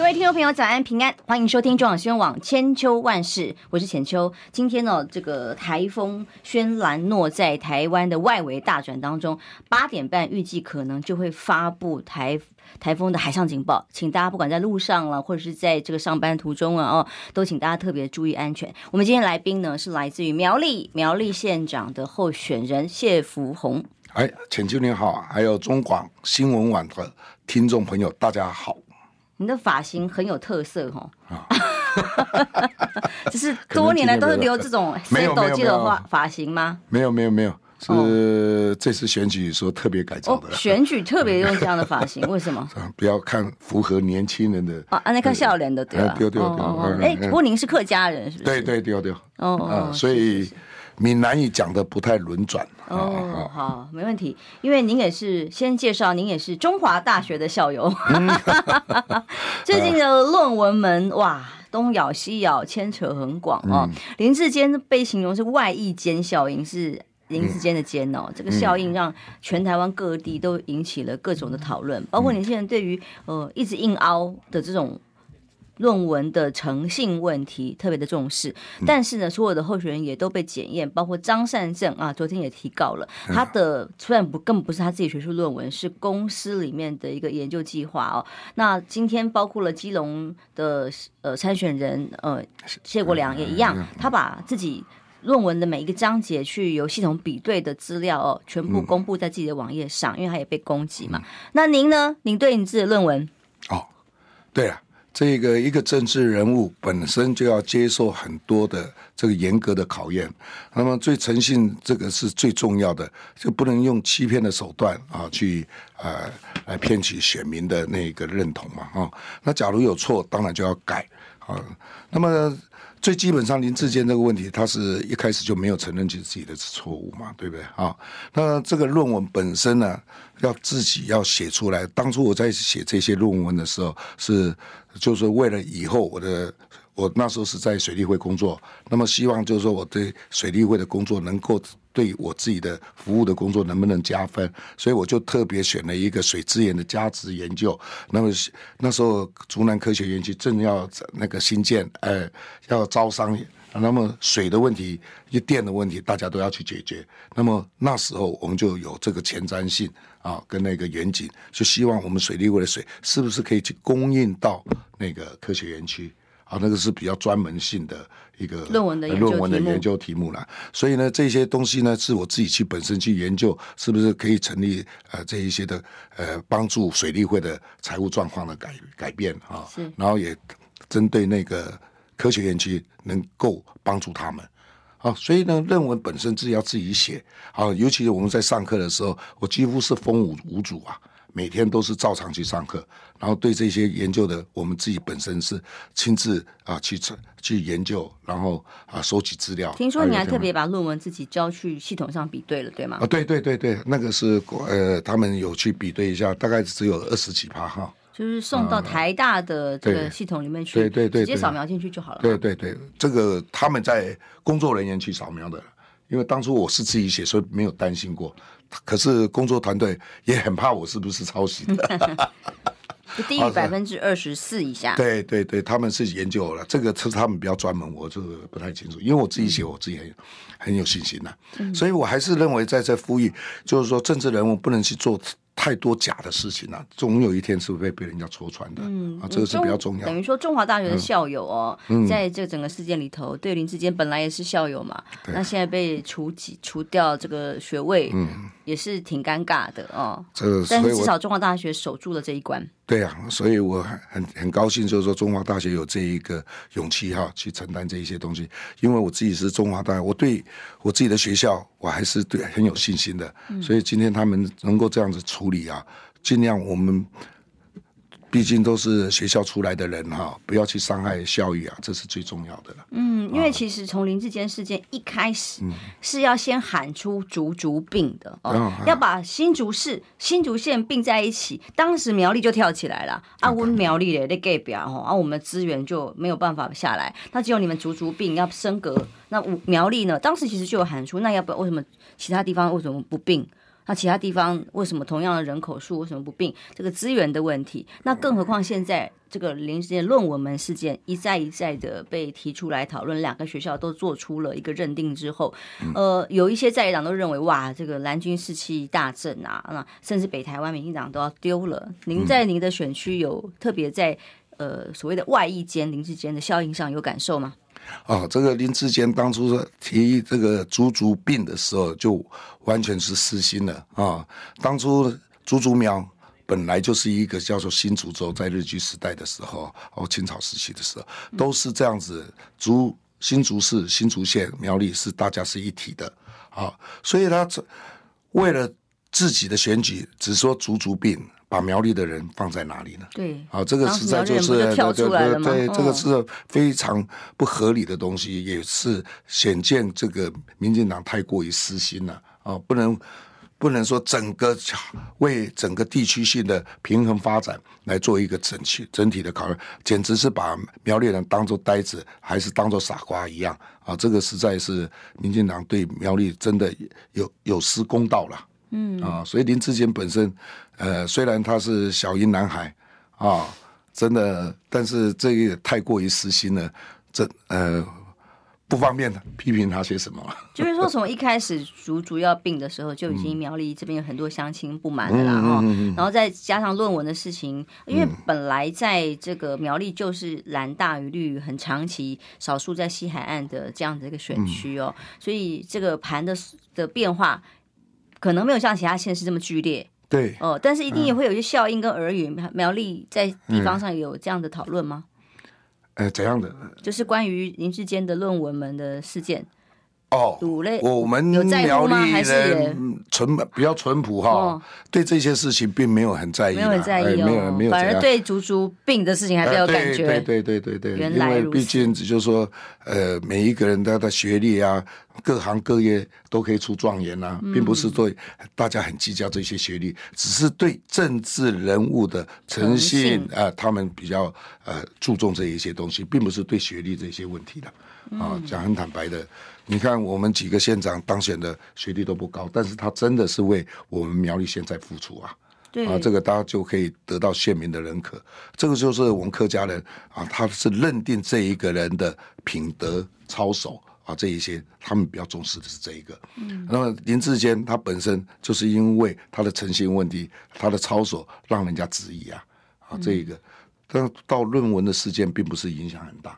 各位听众朋友，早安平安，欢迎收听中广新闻网千秋万事，我是浅秋。今天呢，这个台风轩岚诺在台湾的外围大转当中，八点半预计可能就会发布台台风的海上警报，请大家不管在路上了，或者是在这个上班途中啊，哦，都请大家特别注意安全。我们今天来宾呢是来自于苗栗苗栗县长的候选人谢福弘。哎，浅秋你好，还有中广新闻网的听众朋友，大家好。你的发型很有特色哈，只是多年来都是留这种深斗记的发发型吗？没有没有没有，是这次选举时候特别改造的。选举特别用这样的发型，为什么？不要看符合年轻人的啊，那看笑脸的对吧？对对对。哎，不过您是客家人是不是？对对对对。哦哦，所以。闽南语讲的不太轮转哦，好，没问题。因为您也是先介绍，您也是中华大学的校友。最近的论文门哇，东咬西咬，牵扯很广哦。林志坚被形容是外溢尖效应，是林志坚的尖哦。这个效应让全台湾各地都引起了各种的讨论，包括年轻人对于呃一直硬凹的这种。论文的诚信问题特别的重视，但是呢，所有的候选人也都被检验，包括张善政啊，昨天也提告了他的，虽然不根本不是他自己学术论文，是公司里面的一个研究计划哦。那今天包括了基隆的呃参选人呃谢国良也一样，他把自己论文的每一个章节去由系统比对的资料哦，全部公布在自己的网页上，因为他也被攻击嘛。那您呢？您对你自己的论文？哦，对啊。这个一个政治人物本身就要接受很多的这个严格的考验，那么最诚信这个是最重要的，就不能用欺骗的手段啊去呃来骗取选民的那个认同嘛啊。那假如有错，当然就要改啊。那么。最基本上，林志坚这个问题，他是一开始就没有承认起自己的错误嘛，对不对啊？那这个论文本身呢，要自己要写出来。当初我在写这些论文的时候，是就是为了以后我的。我那时候是在水利会工作，那么希望就是说我对水利会的工作能够对我自己的服务的工作能不能加分，所以我就特别选了一个水资源的价值研究。那么那时候竹南科学园区正要那个新建，呃，要招商，那么水的问题、电的问题，大家都要去解决。那么那时候我们就有这个前瞻性啊，跟那个远景，就希望我们水利会的水是不是可以去供应到那个科学园区。啊，那个是比较专门性的一个论文的论文的研究题目啦，所以呢，这些东西呢，是我自己去本身去研究，是不是可以成立呃这一些的呃帮助水利会的财务状况的改改变啊，是。然后也针对那个科学园区能够帮助他们。啊，所以呢，论文本身自己要自己写。啊，尤其是我们在上课的时候，我几乎是风无无阻啊。每天都是照常去上课，然后对这些研究的，我们自己本身是亲自啊去去研究，然后啊收集资料。听说你还特别把论文自己交去系统上比对了，对吗？啊，对对对对，那个是呃，他们有去比对一下，大概只有二十几趴哈。就是送到台大的这个系统里面去，对对对，直接扫描进去就好了。对对对，这个他们在工作人员去扫描的。因为当初我是自己写，所以没有担心过。可是工作团队也很怕我是不是抄袭的，就低于百分之二十四以下。对对对，他们是研究了这个，是他们比较专门，我就不太清楚。因为我自己写，我自己很很有信心的、啊。嗯、所以我还是认为在这呼吁，就是说政治人物不能去做。太多假的事情了、啊，总有一天是会被人家戳穿的。嗯，啊，这个是比较重要。等于说，中华大学的校友哦，嗯、在这整个事件里头，对林志坚本来也是校友嘛，对那现在被除几除掉这个学位，嗯，也是挺尴尬的哦。这个，但是至少中华大学守住了这一关。对啊，所以我很很很高兴，就是说中华大学有这一个勇气哈，去承担这一些东西。因为我自己是中华大学，我对我自己的学校，我还是对很有信心的。嗯、所以今天他们能够这样子处理啊，尽量我们毕竟都是学校出来的人哈，不要去伤害校誉啊，这是最重要的了。嗯，因为其实从林志坚事件一开始是要先喊出竹竹病的哦，嗯、要把新竹市、新竹县并在一起，当时苗栗就跳起来了。啊，我们苗栗的那隔壁哈，啊，我们资源就没有办法下来，那只有你们竹竹病要升格，那苗栗呢？当时其实就有喊出，那要不要为什么其他地方为什么不并？那其他地方为什么同样的人口数为什么不并？这个资源的问题，那更何况现在这个林智坚论文门事件一再一再的被提出来讨论，两个学校都做出了一个认定之后，呃，有一些在野党都认为哇，这个蓝军士气大振啊，那甚至北台湾民进党都要丢了。您在您的选区有特别在呃所谓的外溢间林智坚的效应上有感受吗？哦，这个林志坚当初提这个竹竹病的时候，就完全是私心了啊、当初竹竹苗本来就是一个叫做新竹州，在日据时代的时候，哦，清朝时期的时候，都是这样子，竹新竹市、新竹县、苗栗是大家是一体的啊、所以他为了自己的选举，只说竹竹病。把苗栗的人放在哪里呢？对，啊，这个实在就是对对，这个是非常不合理的东西，也是显见这个民进党太过于私心了啊！不能不能说整个为整个地区性的平衡发展来做一个整体整体的考虑，简直是把苗栗人当做呆子，还是当做傻瓜一样啊！这个实在是民进党对苗栗真的有有失公道了。嗯啊，所以林志坚本身，呃，虽然他是小英男孩啊，真的，但是这个也太过于私心了，这呃。不方便的批评他些什么？就是说，从一开始竹竹要病的时候，就已经苗栗这边有很多乡亲不满了啦。哈。然后再加上论文的事情，因为本来在这个苗栗就是蓝大于绿，很长期少数在西海岸的这样的一个选区哦，所以这个盘的的变化可能没有像其他县市这么剧烈。对哦，但是一定也会有一些效应跟耳语。苗栗在地方上有这样的讨论吗？呃，怎样的？就是关于林志坚的论文们的事件。哦，我们苗栗人淳比较淳朴哈，对这些事情并没有很在意，没有很在意没有没有，反而对足足病的事情还比较感觉。对对对对对，因为毕竟就是说，呃，每一个人他的学历啊，各行各业都可以出状元啊，并不是对大家很计较这些学历，只是对政治人物的诚信啊，他们比较呃注重这一些东西，并不是对学历这些问题的啊，讲很坦白的。你看，我们几个县长当选的学历都不高，但是他真的是为我们苗栗县在付出啊！对啊，这个大家就可以得到县民的认可。这个就是我们客家人啊，他是认定这一个人的品德操守啊，这一些他们比较重视的是这一个。嗯，那么林志坚他本身就是因为他的诚信问题，他的操守让人家质疑啊啊，这一个，但到论文的事件并不是影响很大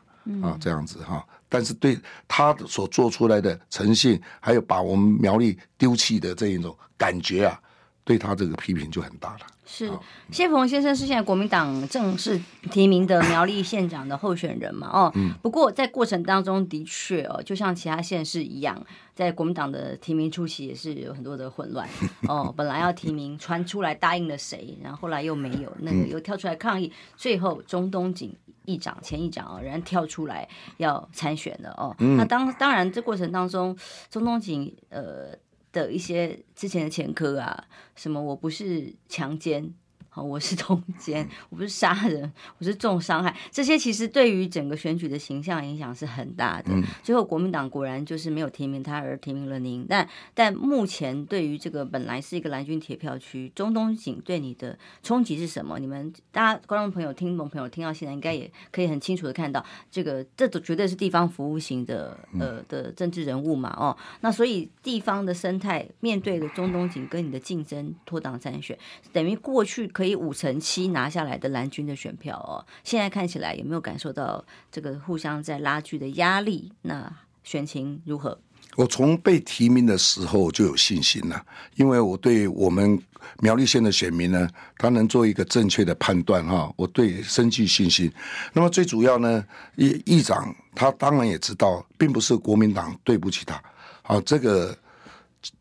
啊，这样子哈。但是对他所做出来的诚信，还有把我们苗栗丢弃的这一种感觉啊，对他这个批评就很大了。是谢鹏先生是现在国民党正式提名的苗栗县长的候选人嘛？哦，嗯、不过在过程当中的确哦，就像其他县市一样，在国民党的提名初期也是有很多的混乱 哦。本来要提名传出来答应了谁，然后后来又没有，那个又跳出来抗议，最后中东锦议长前议长哦，仍然跳出来要参选了哦。嗯、那当当然这过程当中，中东锦呃。的一些之前的前科啊，什么我不是强奸。好，我是通奸，我不是杀人，我是重伤害。这些其实对于整个选举的形象影响是很大的。嗯、最后国民党果然就是没有提名他，而提名了您。但但目前对于这个本来是一个蓝军铁票区，中东锦对你的冲击是什么？你们大家观众朋友、听众朋友听到现在，应该也可以很清楚的看到，这个这都绝对是地方服务型的呃的政治人物嘛。哦，那所以地方的生态面对的中东锦跟你的竞争脱党参选，等于过去可。可以五成七拿下来的蓝军的选票哦，现在看起来有没有感受到这个互相在拉锯的压力？那选情如何？我从被提名的时候就有信心了，因为我对我们苗栗县的选民呢，他能做一个正确的判断哈，我对深具信心。那么最主要呢，议议长他当然也知道，并不是国民党对不起他。好，这个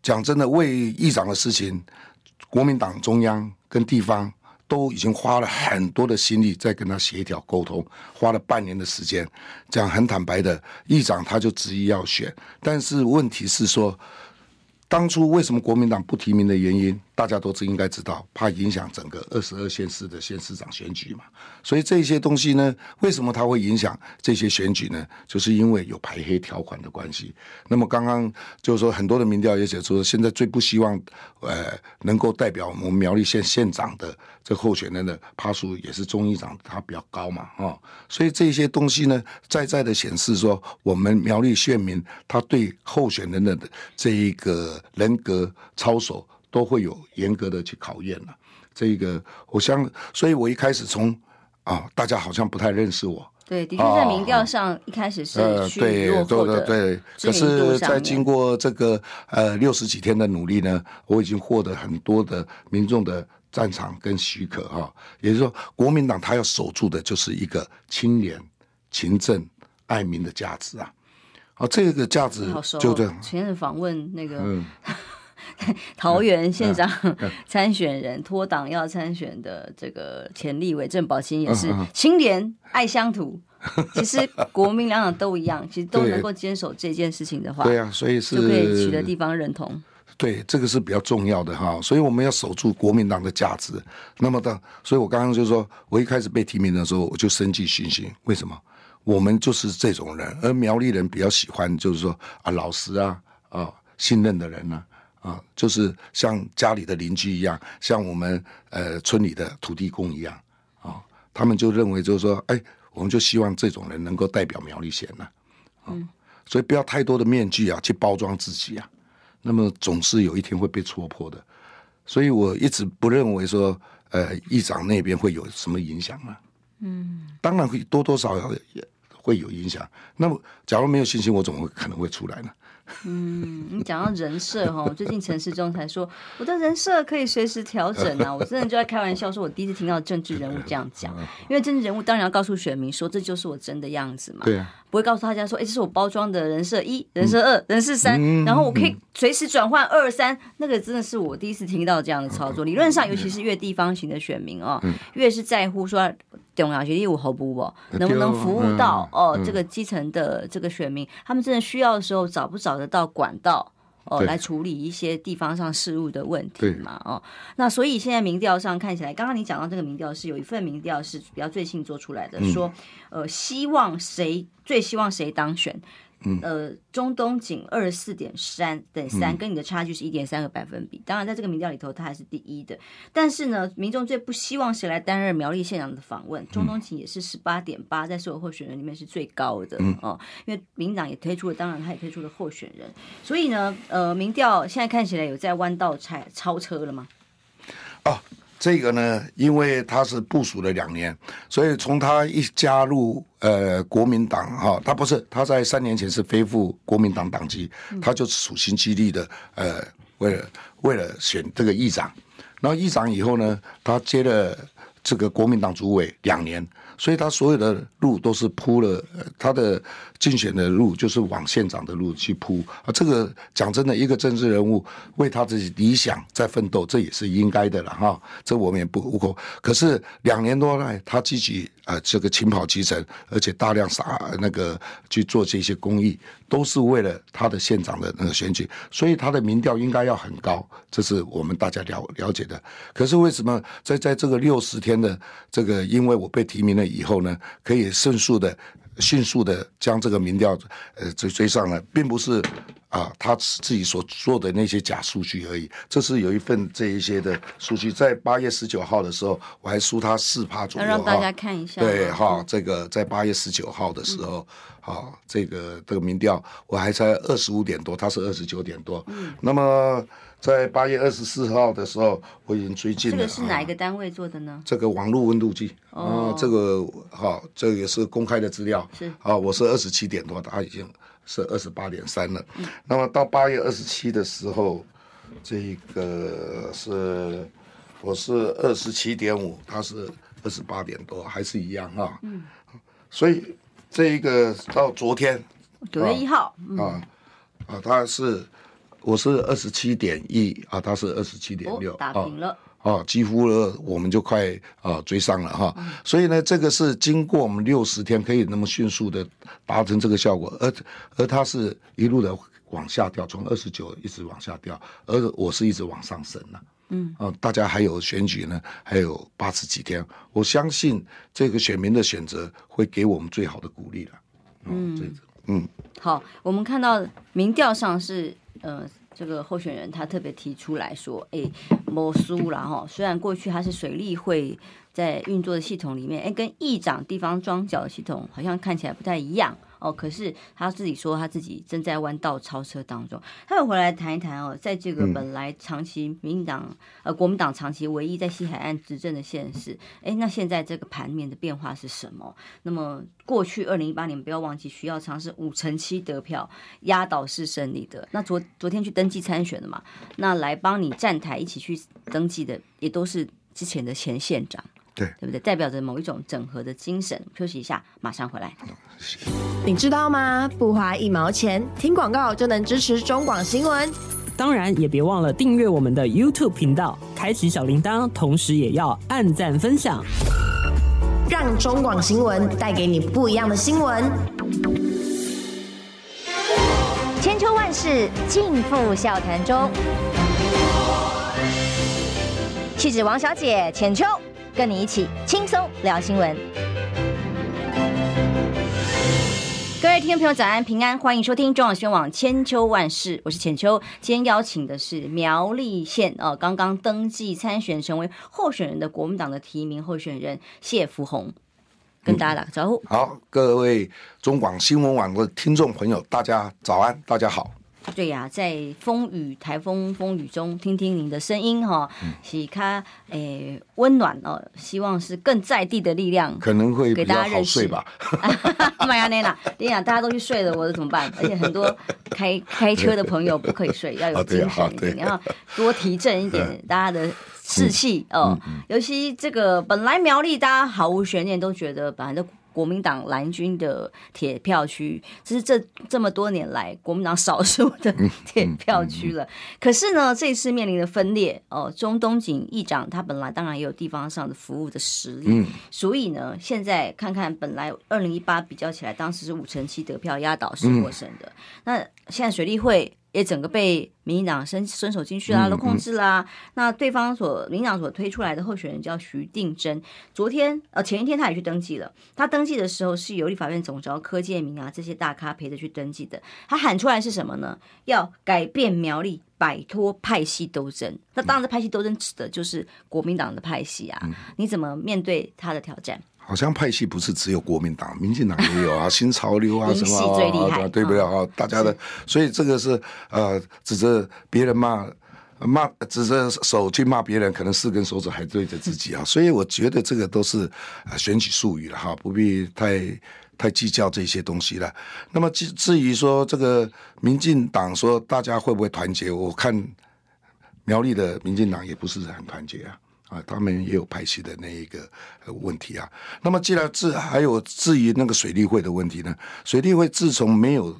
讲真的，为议长的事情，国民党中央跟地方都已经花了很多的心力在跟他协调沟通，花了半年的时间。这样很坦白的，议长他就执意要选，但是问题是说，当初为什么国民党不提名的原因？大家都是应该知道，怕影响整个二十二县市的县市长选举嘛，所以这些东西呢，为什么它会影响这些选举呢？就是因为有排黑条款的关系。那么刚刚就是说，很多的民调也写出，现在最不希望呃能够代表我们苗栗县县长的这候选人的趴数也是中议长，他比较高嘛，啊，所以这些东西呢，在在的显示说，我们苗栗县民他对候选人的这一个人格操守。都会有严格的去考验了，这个我想，所以我一开始从啊，大家好像不太认识我。对，的确在民调上一开始是去落后的，呃，对对对。可是，在经过这个呃六十几天的努力呢，我已经获得很多的民众的赞赏跟许可哈。也就是说，国民党他要守住的就是一个清廉、勤政、爱民的价值啊。好，这个价值就这样。前任访问那个。嗯 桃园县长 参选人脱党要参选的这个前立委郑宝清也是清廉爱乡土。其实国民两党都一样，其实都能够坚守这件事情的话，对啊，所以是就可以取得地方认同。对，这个是比较重要的哈，所以我们要守住国民党的价值。那么的，所以我刚刚就说，我一开始被提名的时候，我就深具信心。为什么？我们就是这种人，而苗栗人比较喜欢，就是说啊，老实啊，啊，信任的人呢、啊。啊，就是像家里的邻居一样，像我们呃村里的土地公一样啊，他们就认为就是说，哎，我们就希望这种人能够代表苗栗县呢，啊，所以不要太多的面具啊，去包装自己啊，那么总是有一天会被戳破的，所以我一直不认为说，呃，议长那边会有什么影响啊，嗯，当然会多多少少也会有影响，那么假如没有信心，我怎么会可能会出来呢？嗯，你讲到人设哈，最近陈世忠才说我的人设可以随时调整啊，我真的就在开玩笑说，我第一次听到政治人物这样讲，因为政治人物当然要告诉选民说，这就是我真的样子嘛，对啊，不会告诉大家说，哎，这是我包装的人设一、人设二、人设三，然后我可以随时转换二三，那个真的是我第一次听到这样的操作。理论上，尤其是越地方型的选民哦，越是在乎说。重要学历我好不不能不能服务到哦这个基层的这个选民，他们真的需要的时候找不找得到管道哦来处理一些地方上事务的问题嘛哦，那所以现在民调上看起来，刚刚你讲到这个民调是有一份民调是比较最新做出来的，说呃希望谁最希望谁当选。呃，中东锦二十四点三等三，跟你的差距是一点三个百分比。当然，在这个民调里头，他还是第一的。但是呢，民众最不希望谁来担任苗栗县长的访问。中东锦也是十八点八，在所有候选人里面是最高的哦。因为民党也推出了，当然他也推出了候选人。所以呢，呃，民调现在看起来有在弯道超超车了吗？哦。这个呢，因为他是部署了两年，所以从他一加入呃国民党哈、他不是他在三年前是恢复国民党党籍，他就处心积虑的呃为了为了选这个议长，然后议长以后呢，他接了这个国民党主委两年。所以他所有的路都是铺了，他的竞选的路就是往县长的路去铺啊。这个讲真的，一个政治人物为他的理想在奋斗，这也是应该的了哈。这我们也不无可。可是两年多来，他积极啊，这个勤跑基层，而且大量撒那个去做这些公益，都是为了他的县长的那个选举。所以他的民调应该要很高，这是我们大家了了解的。可是为什么在在这个六十天的这个，因为我被提名了。以后呢，可以迅速的、迅速的将这个民调呃追追上来，并不是啊他自己所做的那些假数据而已。这是有一份这一些的数据，在八月十九号的时候，我还输他四趴左右。让大家看一下。对哈，这个在八月十九号的时候，好、嗯，这个这个民调我还才二十五点多，他是二十九点多。嗯。那么。在八月二十四号的时候，我已经追进了。这个是哪一个单位做的呢？这个网络温度计。哦。这个好，这个也是公开的资料。是。啊，我是二十七点多，他已经是二十八点三了。嗯。那么到八月二十七的时候，这个是我是二十七点五，他是二十八点多，还是一样哈。嗯。所以这一个到昨天九月一号啊啊，他是。我是二十七点一啊，他是二十七点六，打平了哦，几乎了我们就快啊追上了哈。所以呢，这个是经过我们六十天可以那么迅速的达成这个效果，而而它是一路的往下掉，从二十九一直往下掉，而我是一直往上升了。嗯，啊，大家还有选举呢，还有八十几天，我相信这个选民的选择会给我们最好的鼓励了。嗯，好，我们看到民调上是呃。这个候选人他特别提出来说：“哎，没输了哈，虽然过去他是水利会在运作的系统里面，哎，跟议长地方庄脚的系统好像看起来不太一样。”哦，可是他自己说他自己正在弯道超车当中。他又回来谈一谈哦，在这个本来长期民进党呃国民党长期唯一在西海岸执政的县市，哎，那现在这个盘面的变化是什么？那么过去二零一八年不要忘记徐耀昌是五成七得票压倒式胜利的。那昨昨天去登记参选的嘛，那来帮你站台一起去登记的也都是之前的前县长。对，对不对？代表着某一种整合的精神。休息一下，马上回来。你知道吗？不花一毛钱，听广告就能支持中广新闻。当然，也别忘了订阅我们的 YouTube 频道，开启小铃铛，同时也要按赞分享，让中广新闻带给你不一样的新闻。千秋万世尽付笑谈中，气质王小姐浅秋。跟你一起轻松聊新闻，各位听众朋友早安平安，欢迎收听中广新闻网千秋万世，我是浅秋。今天邀请的是苗栗县哦，刚刚登记参选成为候选人的国民党的提名候选人谢福弘，跟大家打个招呼。好，各位中广新闻网的听众朋友，大家早安，大家好。对呀、啊，在风雨台风风雨中，听听您的声音哈，是他诶温暖哦，希望是更在地的力量，可能会给大家认识吧。麦亚内娜，你想大家都去睡了，我怎么办？而且很多开 开车的朋友不可以睡，要有精神一点，然后多提振一点大家的士气哦。尤其这个本来苗栗大家毫无悬念都觉得本来都。国民党蓝军的铁票区，这是这这么多年来国民党少数的铁票区了。可是呢，这次面临的分裂哦，中东锦议长他本来当然也有地方上的服务的实力，所以呢，现在看看本来二零一八比较起来，当时是五成七得票压倒式获胜的，那现在水利会。也整个被民进党伸伸手进去啦，都控制啦。那对方所民进党所推出来的候选人叫徐定珍，昨天呃前一天他也去登记了。他登记的时候是由立法院总召柯建明啊这些大咖陪着去登记的。他喊出来是什么呢？要改变苗栗，摆脱派系斗争。那当然，派系斗争指的就是国民党的派系啊。嗯、你怎么面对他的挑战？好像派系不是只有国民党，民进党也有啊，新潮流啊 什么啊，对不对啊？大家的，所以这个是呃，指着别人骂骂，指着手去骂别人，可能四根手指还对着自己啊。所以我觉得这个都是选举术语了哈，不必太太计较这些东西了。那么至至于说这个民进党说大家会不会团结，我看苗栗的民进党也不是很团结啊。啊，他们也有派系的那一个问题啊。那么，既然至还有至于那个水利会的问题呢？水利会自从没有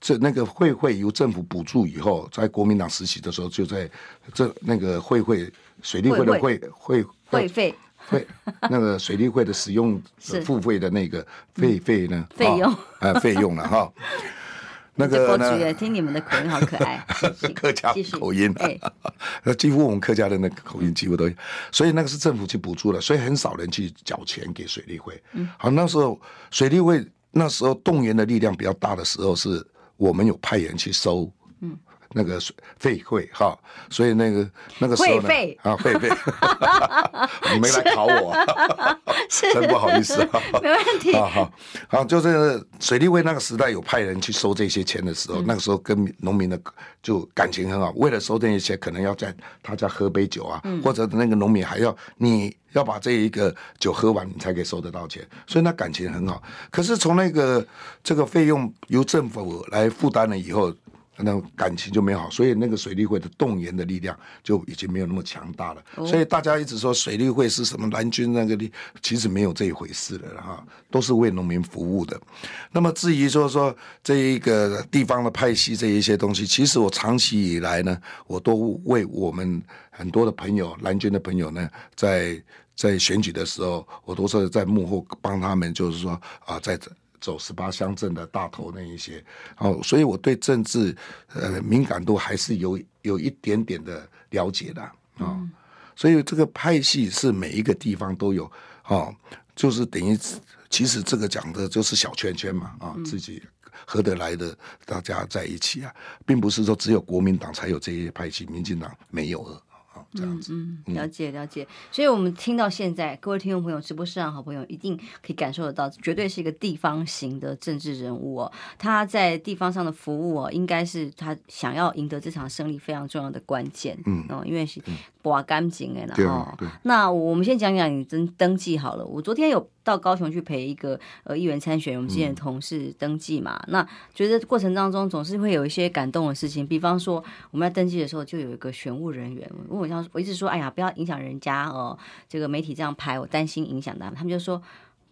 这那个会会由政府补助以后，在国民党时期的时候，就在这那个会会水利会的会会会费会那个水利会的使用付费的那个费费呢费用啊费用了哈。那个呢？听你们的口音好可爱，客家口音，哎，那 几乎我们客家的那个口音几乎都有，所以那个是政府去补助的，所以很少人去缴钱给水利会。嗯，好，那时候水利会那时候动员的力量比较大的时候，是我们有派人去收。嗯。那个费费会哈，所以那个那个时候呢啊费费，你没来考我，真不好意思啊，没问题。啊好，好就是水利会那个时代有派人去收这些钱的时候，嗯、那个时候跟农民的就感情很好，为了收这些钱，可能要在他家喝杯酒啊，嗯、或者那个农民还要你要把这一个酒喝完，你才可以收得到钱，所以那感情很好。可是从那个这个费用由政府来负担了以后。那感情就没好，所以那个水利会的动员的力量就已经没有那么强大了。哦、所以大家一直说水利会是什么蓝军那个力，其实没有这一回事了哈，都是为农民服务的。那么至于说说这一个地方的派系这一些东西，其实我长期以来呢，我都为我们很多的朋友蓝军的朋友呢，在在选举的时候，我都是在幕后帮他们，就是说啊，在这。走十八乡镇的大头那一些，哦，所以我对政治呃敏感度还是有有一点点的了解的啊，哦，所以这个派系是每一个地方都有哦，就是等于其实这个讲的就是小圈圈嘛啊，哦，自己合得来的大家在一起啊，并不是说只有国民党才有这些派系，民进党没有了。嗯嗯，了解了解，所以我们听到现在，各位听众朋友、直播室上好朋友一定可以感受得到，绝对是一个地方型的政治人物哦。他在地方上的服务哦，应该是他想要赢得这场胜利非常重要的关键。嗯，哦，因为是刮干净哎然后，那我们先讲讲你登登记好了。我昨天有。到高雄去陪一个呃议员参选，我们之前的同事登记嘛，嗯、那觉得过程当中总是会有一些感动的事情，比方说我们在登记的时候，就有一个选务人员问我，像我一直说，哎呀，不要影响人家哦，这个媒体这样拍，我担心影响他们，他们就说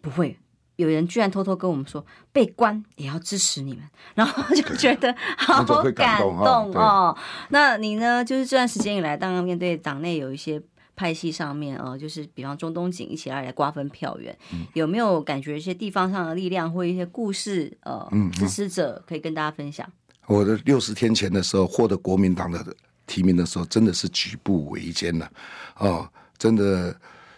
不会，有人居然偷偷跟我们说，被关也要支持你们，然后就 觉得好感动哦。那你呢？就是这段时间以来，当然面对党内有一些。派系上面呃，就是比方中东锦一起来来瓜分票源，嗯、有没有感觉一些地方上的力量或一些故事呃，嗯、支持者可以跟大家分享？我的六十天前的时候获得国民党的提名的时候，真的是举步维艰了，哦，真的。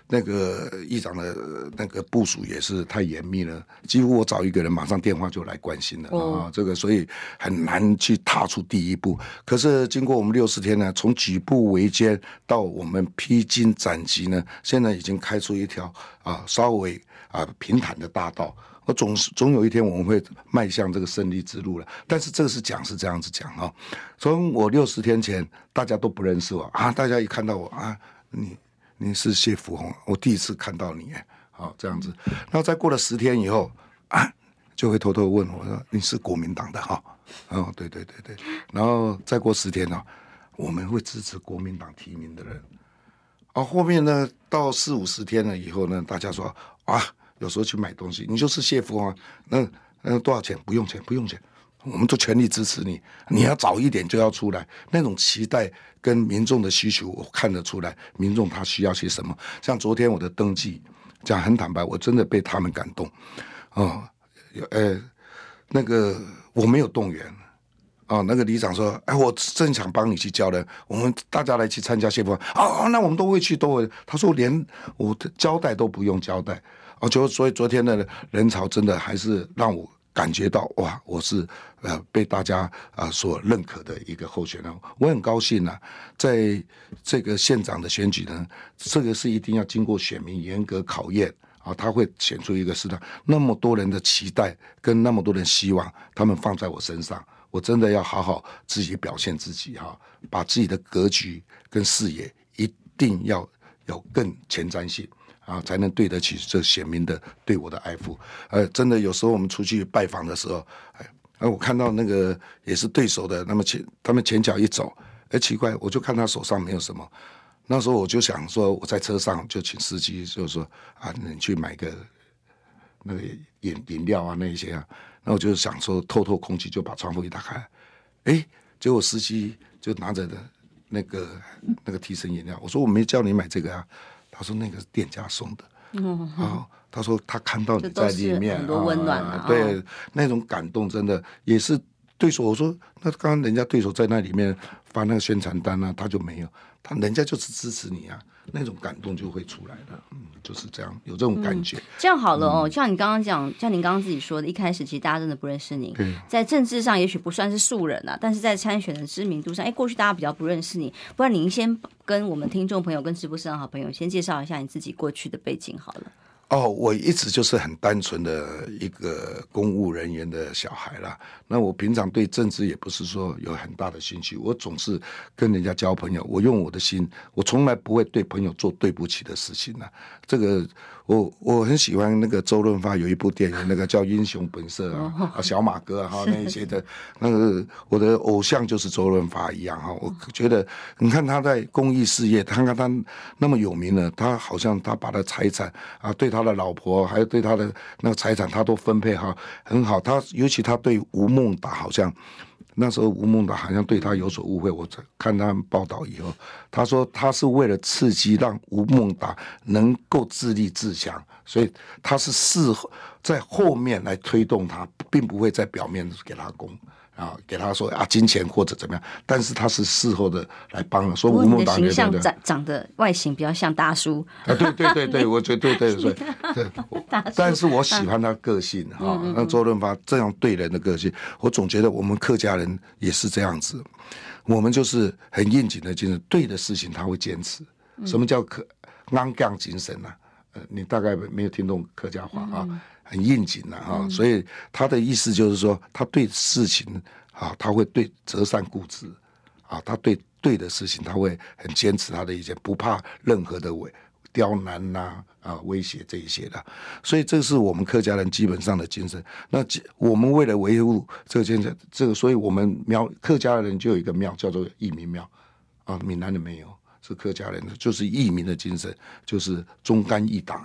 那个议长的那个部署也是太严密了，几乎我找一个人，马上电话就来关心了啊、哦哦。这个所以很难去踏出第一步。可是经过我们六十天呢，从举步维艰到我们披荆斩棘呢，现在已经开出一条啊稍微啊平坦的大道。我总是总有一天我们会迈向这个胜利之路了。但是这个是讲是这样子讲啊，从我六十天前大家都不认识我啊，大家一看到我啊，你。你是谢福弘，我第一次看到你，好这样子。那再过了十天以后啊，就会偷偷问我说：“你是国民党的哈？”哦，对对对对。然后再过十天呢，我们会支持国民党提名的人。哦，后面呢，到四五十天了以后呢，大家说啊，有时候去买东西，你就是谢福弘，那那多少钱？不用钱，不用钱。我们都全力支持你，你要早一点就要出来。那种期待跟民众的需求，我看得出来，民众他需要些什么。像昨天我的登记，讲很坦白，我真的被他们感动。哦，呃，那个我没有动员。哦，那个里长说，哎，我正想帮你去交的，我们大家来去参加谢福。哦，那我们都会去，都会。他说连我的交代都不用交代。哦，就所以昨天的人潮真的还是让我。感觉到哇，我是呃被大家啊、呃、所认可的一个候选人，我很高兴啊，在这个县长的选举呢，这个是一定要经过选民严格考验啊，他会选出一个是的，那么多人的期待跟那么多人希望，他们放在我身上，我真的要好好自己表现自己哈，把自己的格局跟视野一定要有更前瞻性。啊，才能对得起这选民的对我的爱护。呃，真的有时候我们出去拜访的时候，哎，哎，我看到那个也是对手的，那么前他们前脚一走，哎，奇怪，我就看他手上没有什么。那时候我就想说，我在车上就请司机，就是说啊，你去买个那个饮饮料啊，那一些啊。那我就想说，透透空气，就把窗户一打开，哎，结果司机就拿着的那个那个提神饮料，我说我没叫你买这个啊。他说那个是店家送的，嗯，啊，他说他看到你在里面，很多温暖啊，对，那种感动真的也是对手。我说那刚刚人家对手在那里面发那个宣传单啊，他就没有，他人家就是支持你啊。那种感动就会出来了，嗯，就是这样，有这种感觉。嗯、这样好了哦，像你刚刚讲，像您刚刚自己说的，一开始其实大家真的不认识你，对在政治上也许不算是素人啊，但是在参选的知名度上，哎，过去大家比较不认识你。不然您先跟我们听众朋友、跟直播室的好朋友先介绍一下你自己过去的背景好了。哦，我一直就是很单纯的一个公务人员的小孩啦。那我平常对政治也不是说有很大的兴趣，我总是跟人家交朋友。我用我的心，我从来不会对朋友做对不起的事情呢。这个我我很喜欢那个周润发有一部电影，那个叫《英雄本色》啊，啊小马哥哈、啊、那一些的，那个我的偶像就是周润发一样哈。我觉得你看他在公益事业，看看他那么有名了，他好像他把他财产啊，对他的老婆还有对他的那个财产，他都分配好很好。他尤其他对吴孟达好像。那时候吴孟达好像对他有所误会，我看他们报道以后，他说他是为了刺激让吴孟达能够自立自强，所以他是事后在后面来推动他，并不会在表面给他攻。啊，给他说啊，金钱或者怎么样，但是他是事后的来帮了，说吴孟达形象长长得外形比较像大叔。啊，对对对对，我觉得对对 对对，但是我喜欢他个性哈，啊、那周润发这样对人的个性，我总觉得我们客家人也是这样子，我们就是很应景的精神，对的事情他会坚持。什么叫客安杠精神呢、啊？呃，你大概没有听懂客家话啊？很应景的哈，所以他的意思就是说，他对事情啊，他会对择善固执啊，他对对的事情他会很坚持他的意见，不怕任何的为刁难呐啊，啊威胁这一些的，所以这是我们客家人基本上的精神。那我们为了维护这个精神，这个，所以我们庙客家人就有一个庙叫做义民庙啊，闽南的没有。是客家人的，就是义民的精神，就是忠肝义胆。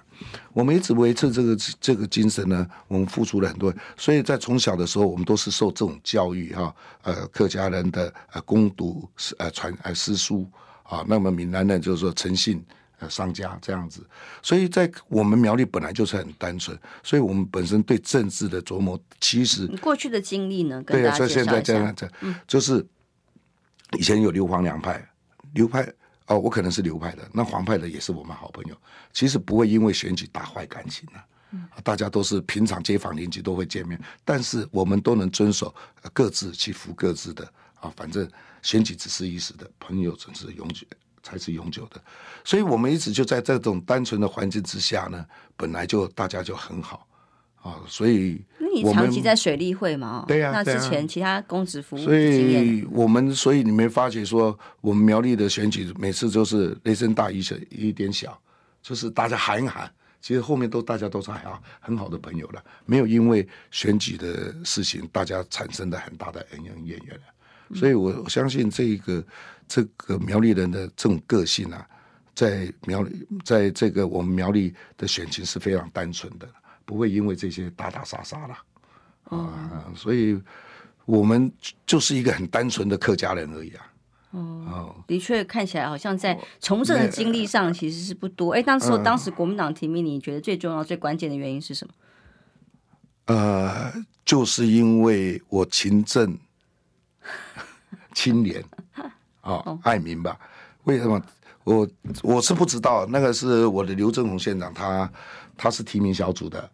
我们一直维持这个这个精神呢，我们付出了很多。所以在从小的时候，我们都是受这种教育哈。呃，客家人的呃攻读呃传呃诗书啊，那么闽南人就是说诚信呃商家这样子。所以在我们苗栗本来就是很单纯，所以我们本身对政治的琢磨，其实你过去的经历呢，对啊，所以现在这样子，嗯，就是以前有刘黄两派，刘派。哦，我可能是流派的，那黄派的也是我们好朋友。其实不会因为选举打坏感情的，大家都是平常街坊邻居都会见面，但是我们都能遵守各自去服各自的啊。反正选举只是一时的，朋友总是永久才是永久的。所以我们一直就在这种单纯的环境之下呢，本来就大家就很好。啊，所以你长期在水利会嘛？对呀，那之前其他公职服务，所以我们所以你没发觉说，我们苗栗的选举每次都是雷声大雨小雨点小，就是大家喊一喊，其实后面都大家都是很好很好的朋友了，没有因为选举的事情大家产生的很大的恩恩怨怨。所以我相信这个这个苗栗人的这种个性啊，在苗栗在这个我们苗栗的选情是非常单纯的。不会因为这些打打杀杀了，啊，所以我们就是一个很单纯的客家人而已啊。哦，的确看起来好像在从政的经历上其实是不多。哎，当时当时国民党提名，你觉得最重要、最关键的原因是什么？呃，就是因为我勤政、清廉，哦，爱民吧？为什么？我我是不知道，那个是我的刘正宏县长，他他是提名小组的。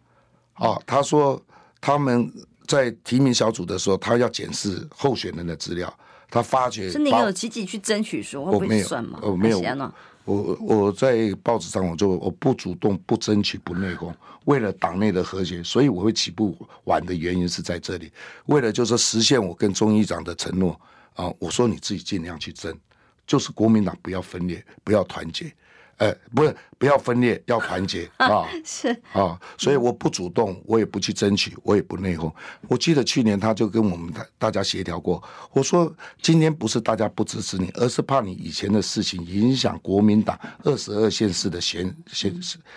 哦，他说他们在提名小组的时候，他要检视候选人的资料，他发觉是你有积极去争取说会不会算吗？哦，没有，我我在报纸上我就我不主动不争取不内讧，为了党内的和谐，所以我会起步晚的原因是在这里，为了就是实现我跟中议长的承诺啊，我说你自己尽量去争，就是国民党不要分裂，不要团结。哎，不是，不要分裂，要团结 啊！是啊，所以我不主动，我也不去争取，我也不内讧。我记得去年他就跟我们大大家协调过，我说今天不是大家不支持你，而是怕你以前的事情影响国民党二十二县市的县县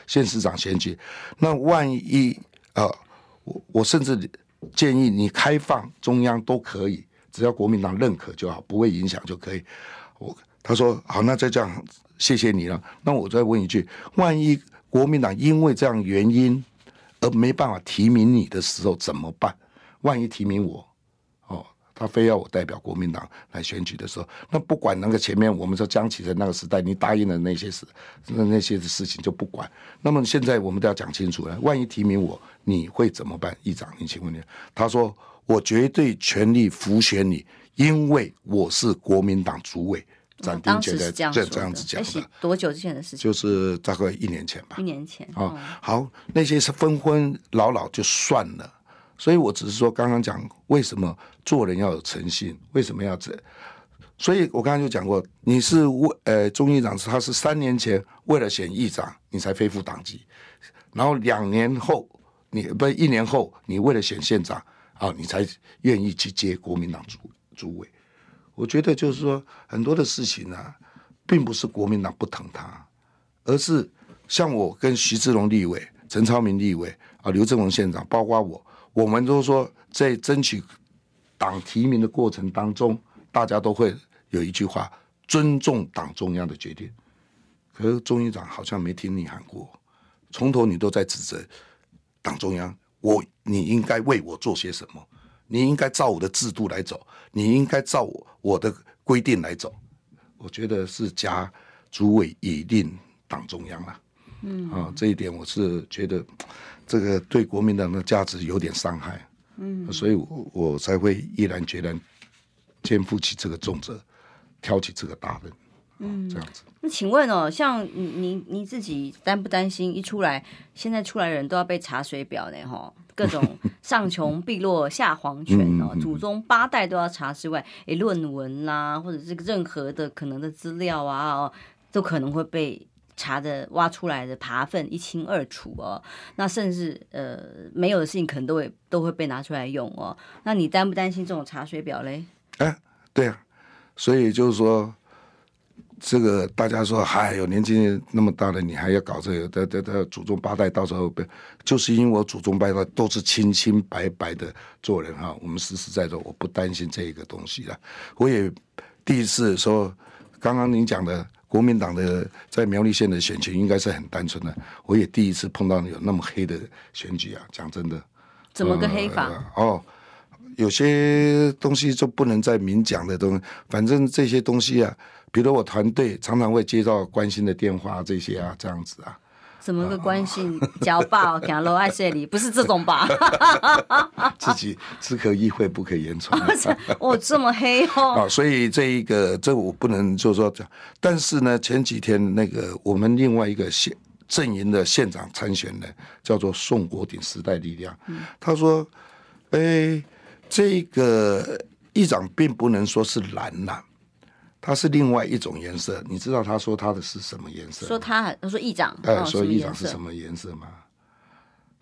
县市长选举。那万一啊，我我甚至建议你开放中央都可以，只要国民党认可就好，不会影响就可以。我他说好，那再这样。谢谢你了。那我再问一句：万一国民党因为这样原因而没办法提名你的时候怎么办？万一提名我，哦，他非要我代表国民党来选举的时候，那不管那个前面我们说江启臣那个时代，你答应的那些事，那那些的事情就不管。那么现在我们都要讲清楚了。万一提名我，你会怎么办？议长，你请问你，他说我绝对全力辅选你，因为我是国民党主委。当时是这样这样子讲的，多久之前的事情？就是大概一年前吧。一年前啊，好，那些是分分老老就算了。所以我只是说，刚刚讲为什么做人要有诚信，为什么要这？所以我刚刚就讲过，你是为呃，中议长，他是三年前为了选议长，你才恢复党籍。然后两年后你不一年后你为了选县长啊，你才愿意去接国民党主主委。我觉得就是说很多的事情呢、啊，并不是国民党不疼他，而是像我跟徐志龙立委、陈超明立委啊、刘正文县长，包括我，我们都说在争取党提名的过程当中，大家都会有一句话：尊重党中央的决定。可是中院长好像没听你喊过，从头你都在指责党中央，我你应该为我做些什么？你应该照我的制度来走，你应该照我我的规定来走。我觉得是加主委以令党中央啊，嗯啊，这一点我是觉得这个对国民党的价值有点伤害，嗯，所以我我才会毅然决然肩负起这个重责，挑起这个大任。嗯，这样子。那请问哦，像你你你自己担不担心一出来，现在出来的人都要被查水表呢？哈，各种上穷碧落下黄泉哦，祖宗八代都要查之外，诶，论文啦，或者这个任何的可能的资料啊，哦，都可能会被查的挖出来的爬粪一清二楚哦。那甚至呃没有的事情，可能都会都会被拿出来用哦。那你担不担心这种查水表嘞？哎，对啊，所以就是说。这个大家说，还有年纪那么大了，你还要搞这个？他他他祖宗八代到时候被，就是因为我祖宗八代都是清清白白的做人哈。我们实实在在，我不担心这个东西了。我也第一次说，刚刚您讲的国民党的在苗栗县的选情应该是很单纯的。我也第一次碰到有那么黑的选举啊！讲真的，怎么个黑法？呃、哦，有些东西就不能再明讲的东西，反正这些东西啊。比如我团队常常会接到关心的电话，这些啊，这样子啊，怎么个关心？交报讲楼爱这里不是这种吧？自己只可意会不可言传。哦，这么黑哦。啊，所以这一个这我不能就说讲。但是呢，前几天那个我们另外一个县阵营的县长参选人叫做宋国鼎时代力量，嗯、他说：“哎，这个议长并不能说是蓝呐。”它是另外一种颜色，你知道他说他的是什么颜色？说他，他说议长，哎、呃，说议长是什么颜色吗？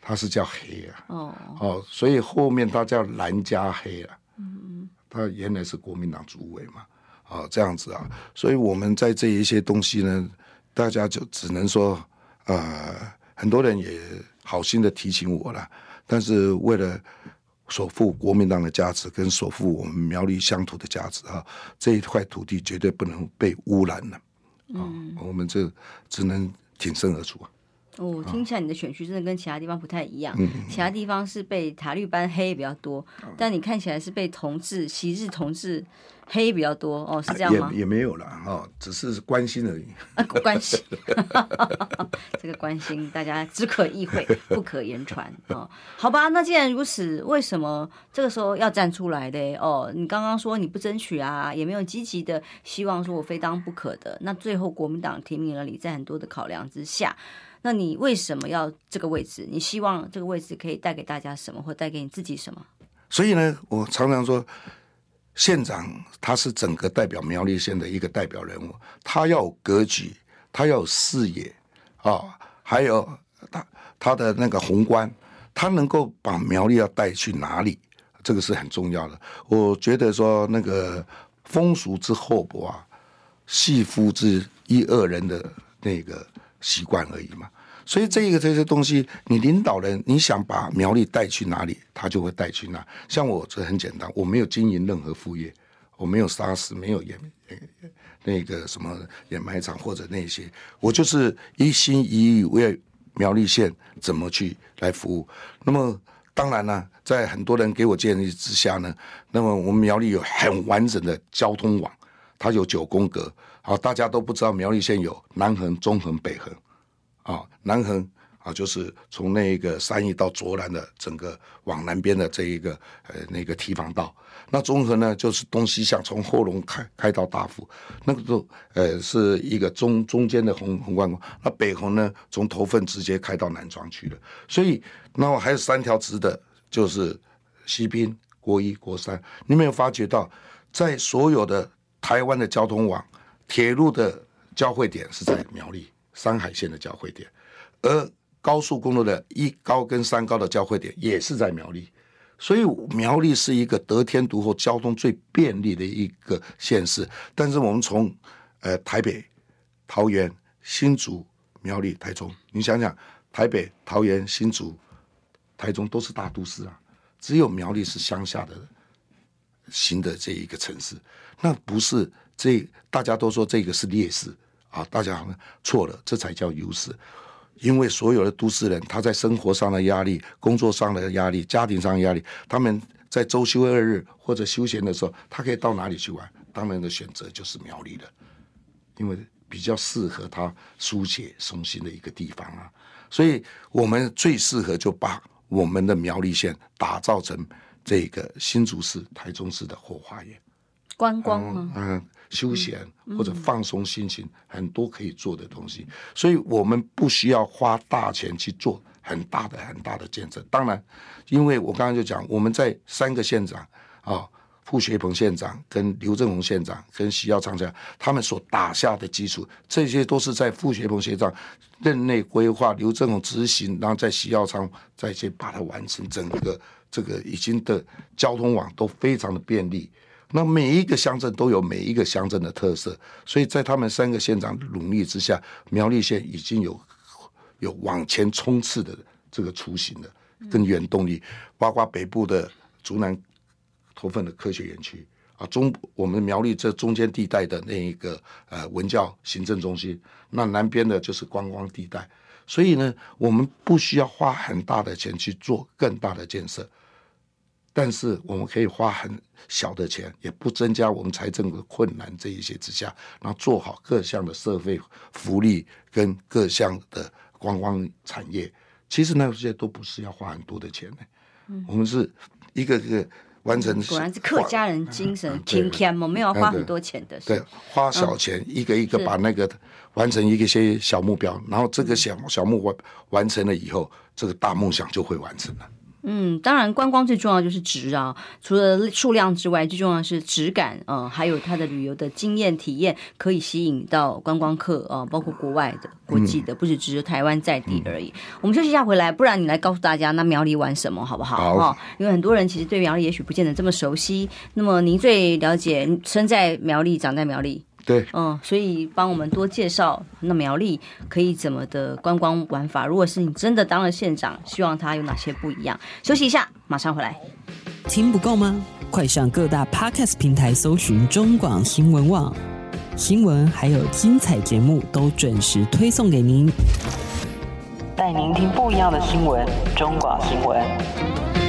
他是叫黑啊。哦哦，所以后面他叫蓝加黑啊。嗯嗯。他原来是国民党主委嘛，啊，这样子啊，所以我们在这一些东西呢，大家就只能说，呃，很多人也好心的提醒我了，但是为了。守护国民党的价值，跟所负我们苗栗乡土的价值啊，这一块土地绝对不能被污染了。嗯，我们这只能挺身而出啊。哦，听起来你的选区真的跟其他地方不太一样。嗯，其他地方是被塔绿班黑比较多，但你看起来是被同志、昔日同志。黑比较多哦，是这样吗？也也没有了哈，只是关心而已。啊，关心，这个关心大家只可意会，不可言传哦。好吧，那既然如此，为什么这个时候要站出来的？哦，你刚刚说你不争取啊，也没有积极的希望说我非当不可的。那最后国民党提名了你，在很多的考量之下，那你为什么要这个位置？你希望这个位置可以带给大家什么，或带给你自己什么？所以呢，我常常说。县长他是整个代表苗栗县的一个代表人物，他要有格局，他要有视野啊，还有他他的那个宏观，他能够把苗栗要带去哪里，这个是很重要的。我觉得说那个风俗之厚薄啊，系夫之一二人的那个习惯而已嘛。所以这个这些东西，你领导人你想把苗栗带去哪里，他就会带去哪。像我这很简单，我没有经营任何副业，我没有杀死，没有掩那个什么掩埋场或者那些，我就是一心一意为苗栗县怎么去来服务。那么当然呢，在很多人给我建议之下呢，那么我们苗栗有很完整的交通网，它有九宫格，好，大家都不知道苗栗县有南横、中横、北横。啊，南横啊，就是从那个三义到卓兰的整个往南边的这一个呃那个堤防道。那中横呢，就是东西向从后龙开开到大埔，那个都呃是一个中中间的宏宏观。那北横呢，从头份直接开到南庄去了。所以，那我还有三条直的，就是西滨、国一、国三。你没有发觉到，在所有的台湾的交通网、铁路的交汇点是在苗栗。山海线的交汇点，而高速公路的一高跟三高的交汇点也是在苗栗，所以苗栗是一个得天独厚、交通最便利的一个县市。但是我们从呃台北、桃园、新竹、苗栗、台中，你想想，台北、桃园、新竹、台中都是大都市啊，只有苗栗是乡下的人新的这一个城市，那不是这大家都说这个是劣势啊，大家好像错了，这才叫优势。因为所有的都市人，他在生活上的压力、工作上的压力、家庭上的压力，他们在周休二日或者休闲的时候，他可以到哪里去玩？当然的选择就是苗栗了，因为比较适合他疏解松心的一个地方啊。所以我们最适合就把我们的苗栗县打造成这个新竹市、台中市的后花园，观光吗？嗯。嗯休闲或者放松心情，很多可以做的东西，所以我们不需要花大钱去做很大的很大的建设。当然，因为我刚刚就讲，我们在三个县长啊，傅学鹏县长、跟刘正鸿县长、跟徐耀昌县长，他们所打下的基础，这些都是在傅学鹏县长任内规划，刘正鸿执行，然后在徐耀昌再去把它完成，整个这个已经的交通网都非常的便利。那每一个乡镇都有每一个乡镇的特色，所以在他们三个县长的努力之下，苗栗县已经有有往前冲刺的这个雏形了，跟原动力，包括北部的竹南头份的科学园区啊，中我们苗栗这中间地带的那一个呃文教行政中心，那南边的就是观光地带，所以呢，我们不需要花很大的钱去做更大的建设。但是我们可以花很小的钱，也不增加我们财政的困难这一些之下，然后做好各项的社会福利跟各项的观光产业。其实那些都不是要花很多的钱的。嗯，我们是一个一个完成。果然是客家人精神，勤俭嘛，没有花很多钱的。对，花小钱，一个一个把那个完成一个些小目标，然后这个小小目标完成了以后，这个大梦想就会完成了。嗯，当然，观光最重要就是值啊。除了数量之外，最重要的是质感，嗯、呃，还有它的旅游的经验体验，可以吸引到观光客啊、呃，包括国外的、国际的，不是只是台湾在地而已。嗯、我们休息一下回来，不然你来告诉大家，那苗栗玩什么好不好？好、哦，因为很多人其实对苗栗也许不见得这么熟悉。那么您最了解，生在苗栗，长在苗栗。对，嗯，所以帮我们多介绍那苗栗可以怎么的观光玩法。如果是你真的当了县长，希望他有哪些不一样？休息一下，马上回来。听不够吗？快上各大 Podcast 平台搜寻中广新闻网新闻，还有精彩节目都准时推送给您，带您听不一样的新闻。中广新闻。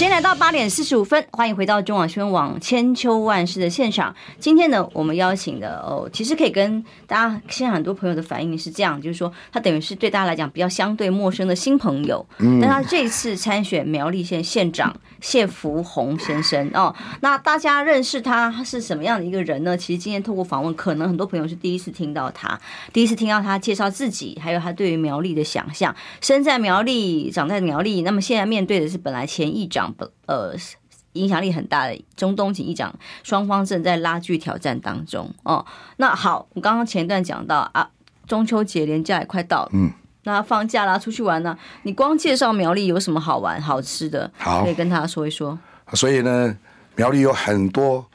时间来到八点四十五分，欢迎回到中网新闻网千秋万世的现场。今天呢，我们邀请的哦，其实可以跟大家现在很多朋友的反应是这样，就是说他等于是对大家来讲比较相对陌生的新朋友。嗯，但他这次参选苗栗县县长谢福洪先生哦，那大家认识他是什么样的一个人呢？其实今天透过访问，可能很多朋友是第一次听到他，第一次听到他介绍自己，还有他对于苗栗的想象。生在苗栗，长在苗栗，那么现在面对的是本来前议长。呃，影响力很大的中东锦议长，双方正在拉锯挑战当中哦。那好，我刚刚前一段讲到啊，中秋节连假也快到了，嗯，那放假啦，出去玩呢？你光介绍苗栗有什么好玩、好吃的，好，可以跟他说一说。所以呢，苗栗有很多。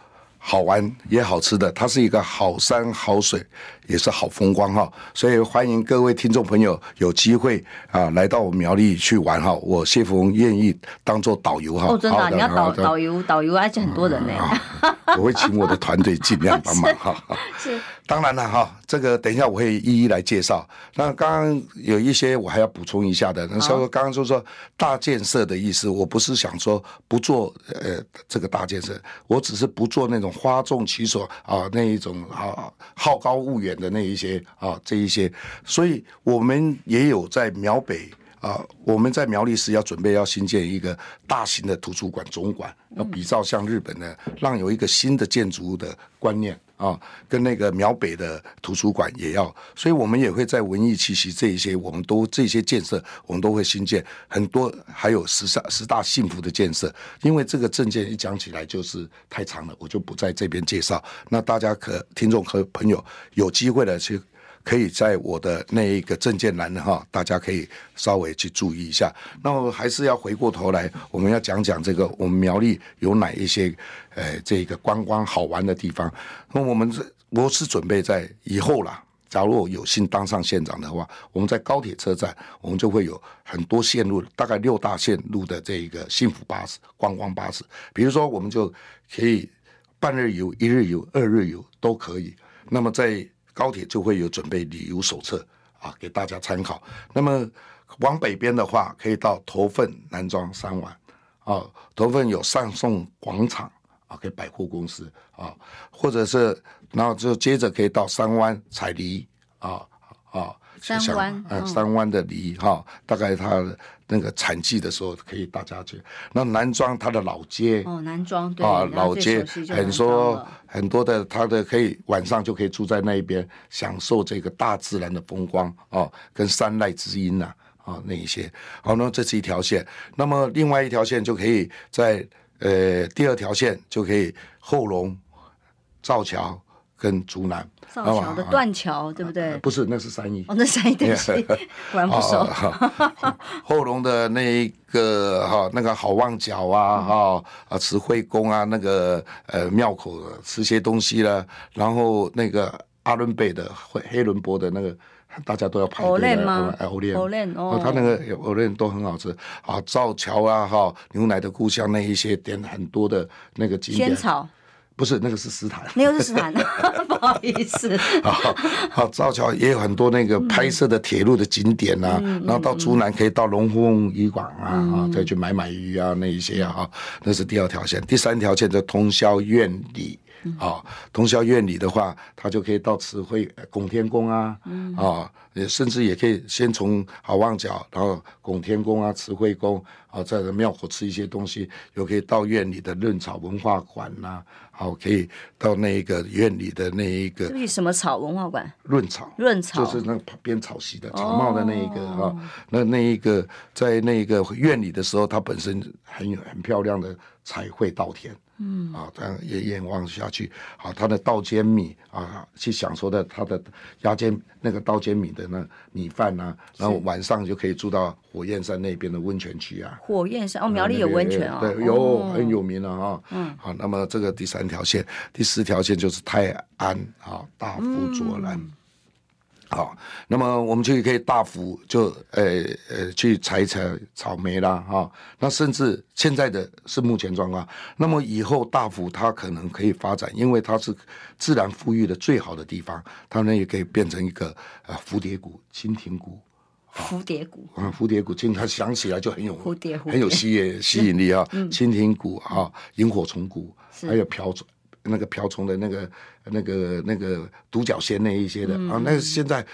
好玩也好吃的，它是一个好山好水，也是好风光哈，所以欢迎各位听众朋友有机会啊来到我们苗栗去玩哈，我谢福弘愿意当做导游哈。哦，真的、啊，你要导导游导游，而且很多人呢、嗯。我会请我的团队尽量帮忙哈。是。当然了哈，这个等一下我会一一来介绍。那刚刚有一些我还要补充一下的，那稍微刚刚说说大建设的意思，我不是想说不做呃这个大建设，我只是不做那种哗众取宠啊那一种啊好高骛远的那一些啊这一些，所以我们也有在苗北啊，我们在苗栗市要准备要新建一个大型的图书馆总馆，要比照像日本的让有一个新的建筑物的观念。啊，跟那个苗北的图书馆也要，所以我们也会在文艺气息这一些，我们都这些建设，我们都会新建很多，还有十三十大幸福的建设。因为这个证件一讲起来就是太长了，我就不在这边介绍。那大家可听众和朋友有机会的去。可以在我的那一个证件栏哈，大家可以稍微去注意一下。那么还是要回过头来，我们要讲讲这个我们苗栗有哪一些呃这个观光好玩的地方。那我们这我是准备在以后啦，假如有幸当上县长的话，我们在高铁车站，我们就会有很多线路，大概六大线路的这一个幸福巴士、观光巴士。比如说，我们就可以半日游、一日游、二日游都可以。那么在高铁就会有准备旅游手册啊，给大家参考。那么往北边的话，可以到头份、南庄、三湾啊。头份有上送广场啊，给百货公司啊，或者是然后就接着可以到三湾采梨啊啊。三湾，嗯，三湾的梨哈，大概它那个产季的时候可以大家去。那南庄它的老街哦，南庄对啊，老街很多很多的，它的可以晚上就可以住在那一边，享受这个大自然的风光哦，跟山籁之音呐啊那一些。好，那这是一条线。那么另外一条线就可以在呃第二条线就可以后龙造桥跟竹南。造桥的断桥，对不对？不是，那是三义。哦，那三一对不起，果然不熟。后龙的那一个哈，那个好望角啊，哈啊慈惠宫啊，那个呃庙口吃些东西了，然后那个阿伦贝的黑黑伦博的那个，大家都要排队。吗？藕莲，藕莲哦，他那个欧链都很好吃啊。造桥啊，哈牛奶的故乡那一些点很多的那个景点。仙草。不是那个是斯坦，那个是斯坦，不好意思。好，好，造桥也有很多那个拍摄的铁路的景点啊，嗯、然后到竹南可以到龙凤渔港啊，啊、嗯，再去买买鱼啊，那一些啊，那是第二条线。第三条线在通霄院里。啊，通霄院里的话，他就可以到慈惠拱天宫啊，嗯、啊，甚至也可以先从好望角，然后拱天宫啊、慈惠宫啊，在庙口吃一些东西，又可以到院里的润草文化馆呐、啊，好、啊，可以到那一个院里的那一个。这里什么草文化馆？润草。润草。就是那个旁边草席的草帽的那一个、哦、啊，那那一个在那个院里的时候，它本身很有很漂亮的彩绘稻田。嗯啊，这样一眼望下去，好，他的稻煎米啊，去享受的他的压煎那个稻煎米的那米饭呐、啊，然后晚上就可以住到火焰山那边的温泉区啊。火焰山哦，苗栗有温泉啊、哦，对，有很有名的啊。嗯，好，那么这个第三条线，第四条线就是泰安啊，大福卓兰。嗯好，那么我们就可以大幅就呃呃去采采草莓啦，哈、哦，那甚至现在的是目前状况，那么以后大幅它可能可以发展，因为它是自然富裕的最好的地方，它呢也可以变成一个呃蝴蝶谷、蜻蜓谷、蝴蝶谷。啊，蝴蝶谷，听它想起来就很有蝴蝶，很有吸引吸引力啊，蜻蜓谷啊，萤火虫谷，还有瓢虫。那个瓢虫的那个、那个、那个独角仙那一些的、嗯、啊，那现在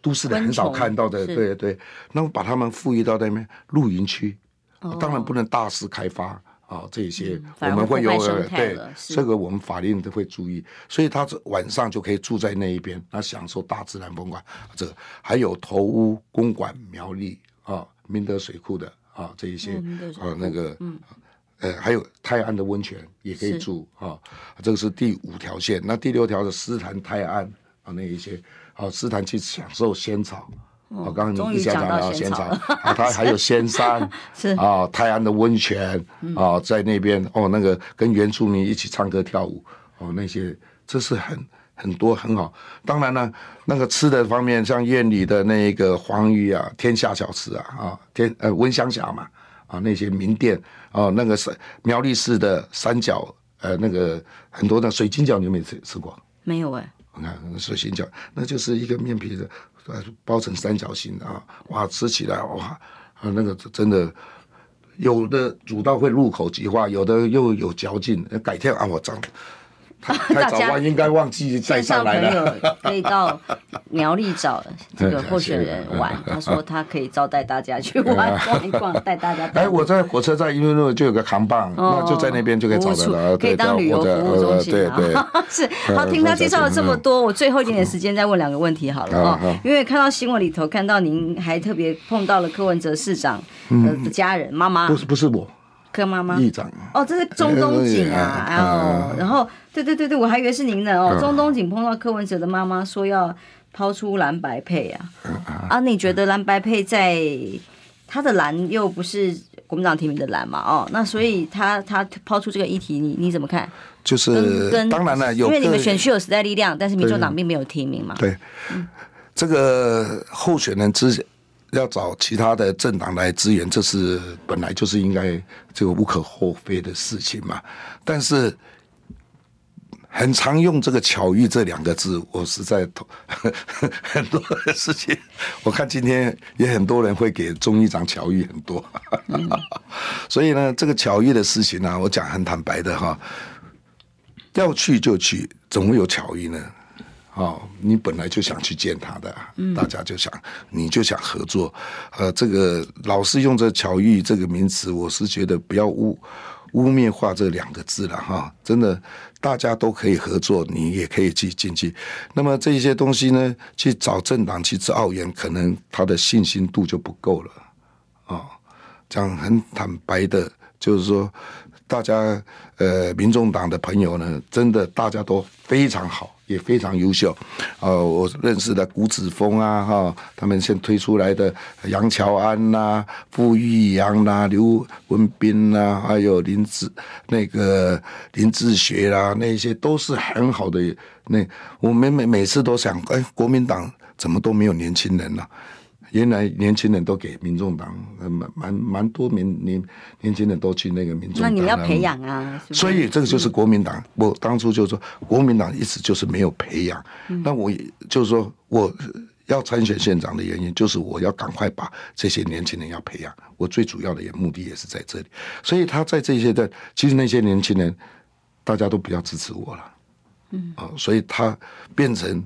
都市的很少看到的，对对。那么把他们赋予到那边露营区，哦、当然不能大肆开发啊，这些、嗯、我们会有对这个我们法令都会注意，所以他晚上就可以住在那一边，那享受大自然风光。这个还有头屋公馆苗栗啊，明德水库的啊这一些、嗯、啊那个嗯。呃，还有泰安的温泉也可以住啊，这个是第五条线。那第六条是斯坦泰安啊，那一些啊，斯坦去享受仙草。我、哦、刚刚你一下讲到仙草啊，它还有仙山 是啊，泰安的温泉啊，在那边哦，那个跟原住民一起唱歌跳舞哦，那些这是很很多很好。当然呢，那个吃的方面，像院里的那个黄鱼啊，天下小吃啊啊，天呃温香霞嘛。啊，那些名店啊，那个是苗栗市的三角，呃，那个很多的水晶饺，你有没有吃吃过？没有哎、欸。你看水晶饺，那就是一个面皮的，包成三角形的啊，哇，吃起来哇，啊，那个真的有的煮到会入口即化，有的又有嚼劲。改天啊，我这样太早忘，应该忘记 带上来友可以到苗栗找这个 候选人玩，他说他可以招待大家去玩逛一逛，带大家。哎，我在火车站因为路就有个扛棒，那就在那边就可以找得了，可以当旅游服务中心。对对，是。好，听他介绍了这么多，我最后一点点时间再问两个问题好了哦，因为看到新闻里头看到您还特别碰到了柯文哲市长的家人妈妈，不是不是我。柯妈妈，议长哦，这是中东锦啊，哦，然后对对对对，我还以为是您呢哦。中东锦碰到柯文哲的妈妈，说要抛出蓝白配啊，啊，你觉得蓝白配在他的蓝又不是国民党提名的蓝嘛？哦，那所以他他抛出这个议题，你你怎么看？就是跟当然了，因为你们选区有时代力量，但是民众党并没有提名嘛。对，这个候选人之前。要找其他的政党来支援，这是本来就是应该这个无可厚非的事情嘛。但是很常用这个巧遇这两个字，我实在 很多的事情，我看今天也很多人会给钟议长巧遇很多，所以呢，这个巧遇的事情呢，我讲很坦白的哈，要去就去，怎么会有巧遇呢？哦，你本来就想去见他的，大家就想，你就想合作，呃，这个老是用这“巧遇”这个名词，我是觉得不要污污蔑化这两个字了哈。真的，大家都可以合作，你也可以去进去。那么这些东西呢，去找政党去奥援，可能他的信心度就不够了啊。讲很坦白的，就是说，大家呃，民众党的朋友呢，真的大家都非常好。也非常优秀，呃，我认识的谷子峰啊，哈，他们现推出来的杨乔安呐、啊、傅玉阳呐、刘文斌呐、还有林志那个林志学啦、啊，那些都是很好的。那我们每每次都想，哎，国民党怎么都没有年轻人呢、原来年轻人都给民众党，蛮蛮蛮多年年年轻人都去那个民众党。那你们要培养啊！所以这个就是国民党。嗯、我当初就说，国民党一直就是没有培养。嗯、那我就是说，我要参选县长的原因，就是我要赶快把这些年轻人要培养。我最主要的也目的也是在这里。所以他在这些的，其实那些年轻人，大家都比较支持我了。嗯。啊，所以他变成。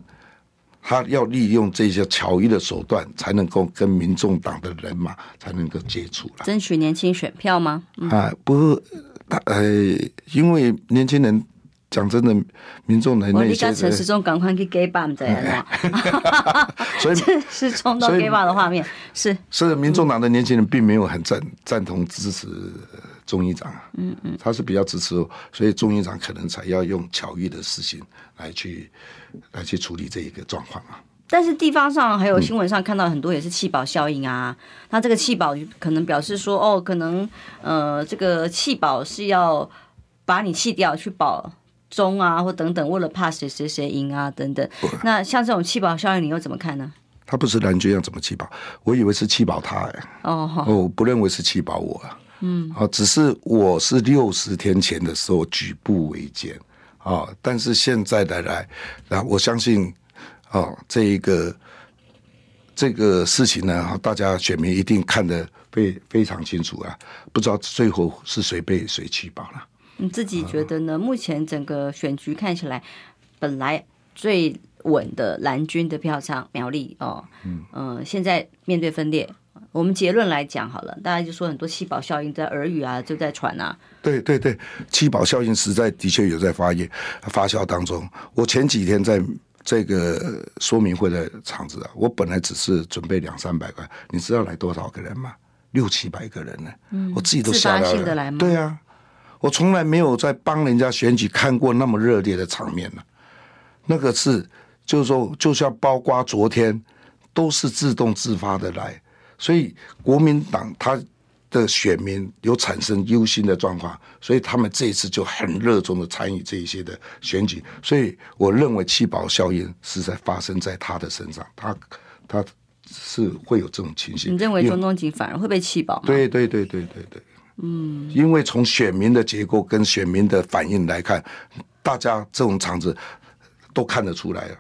他要利用这些巧遇的手段，才能够跟民众党的人马才能够接触了。争取年轻选票吗？嗯、啊，不，他呃，因为年轻人讲真的，民众的那些。陈时中赶快去给办的，所以这是冲到给办的画面，是是民众党的年轻人并没有很赞赞同支持钟议长啊，嗯嗯，他是比较支持，所以钟议长可能才要用巧遇的事情来去。来去处理这一个状况啊！但是地方上还有新闻上看到很多也是弃保效应啊，嗯、那这个弃保可能表示说哦，可能呃这个弃保是要把你弃掉去保中啊，或等等，为了怕谁谁谁赢啊等等。那像这种弃保效应，你又怎么看呢？他不是蓝军要怎么弃保？我以为是弃保他哎、欸、哦，我不认为是弃保我啊，嗯，啊，只是我是六十天前的时候举步维艰。啊！但是现在的来，啊，我相信，啊，这一个这个事情呢，大家选民一定看得非非常清楚啊！不知道最后是谁被谁弃保了？你自己觉得呢？目前整个选局看起来，本来最稳的蓝军的票仓苗栗哦，嗯嗯、呃，现在面对分裂。我们结论来讲好了，大家就说很多弃保效应在耳语啊，就在传啊。对对对，弃保效应实在的确有在发业发酵当中。我前几天在这个说明会的场子啊，我本来只是准备两三百块，你知道来多少个人吗？六七百个人呢。嗯，我自己都吓到了。对啊，我从来没有在帮人家选举看过那么热烈的场面了。那个是就是说，就像包括昨天都是自动自发的来。所以国民党他的选民有产生忧心的状况，所以他们这一次就很热衷的参与这一些的选举。所以我认为弃保效应是在发生在他的身上，他他是会有这种情形。你认为中东锦反而会被弃保吗？对对对对对对，嗯，因为从选民的结构跟选民的反应来看，大家这种场子都看得出来了，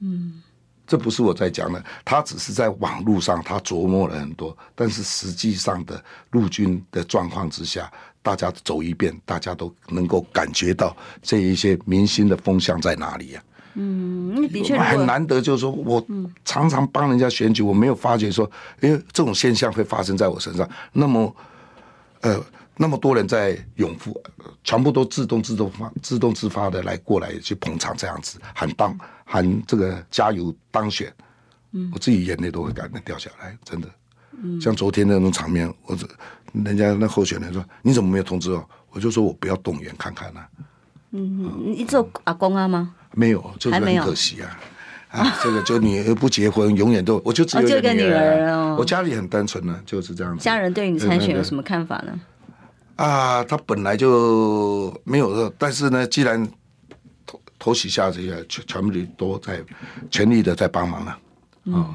嗯。这不是我在讲的，他只是在网络上他琢磨了很多，但是实际上的陆军的状况之下，大家走一遍，大家都能够感觉到这一些民心的风向在哪里呀、啊？嗯，的确很难得，就是说我常常帮人家选举，我没有发觉说，因为这种现象会发生在我身上。那么，呃，那么多人在拥护，全部都自动自动发、自动自发的来过来去捧场，这样子很当喊这个加油当选，我自己眼泪都会感动掉下来，真的。像昨天那种场面，我这人家那候选人说：“你怎么没有通知我？”我就说我不要动员看看呢、啊。嗯，你做阿公啊吗？没有，就是很可惜啊。啊，这个就女儿不结婚，永远都我就只有一个女儿哦。我家里很单纯呢，就是这样子。家人对你参选有什么看法呢？啊，他本来就没有，但是呢，既然头头洗下这些全全部都在全力的在帮忙了。嗯。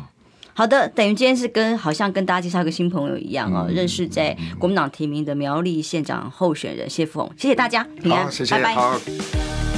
好的，等于今天是跟好像跟大家介绍一个新朋友一样哦，嗯、认识在国民党提名的苗栗县长候选人谢富弘，谢谢大家，平安，谢谢，拜拜。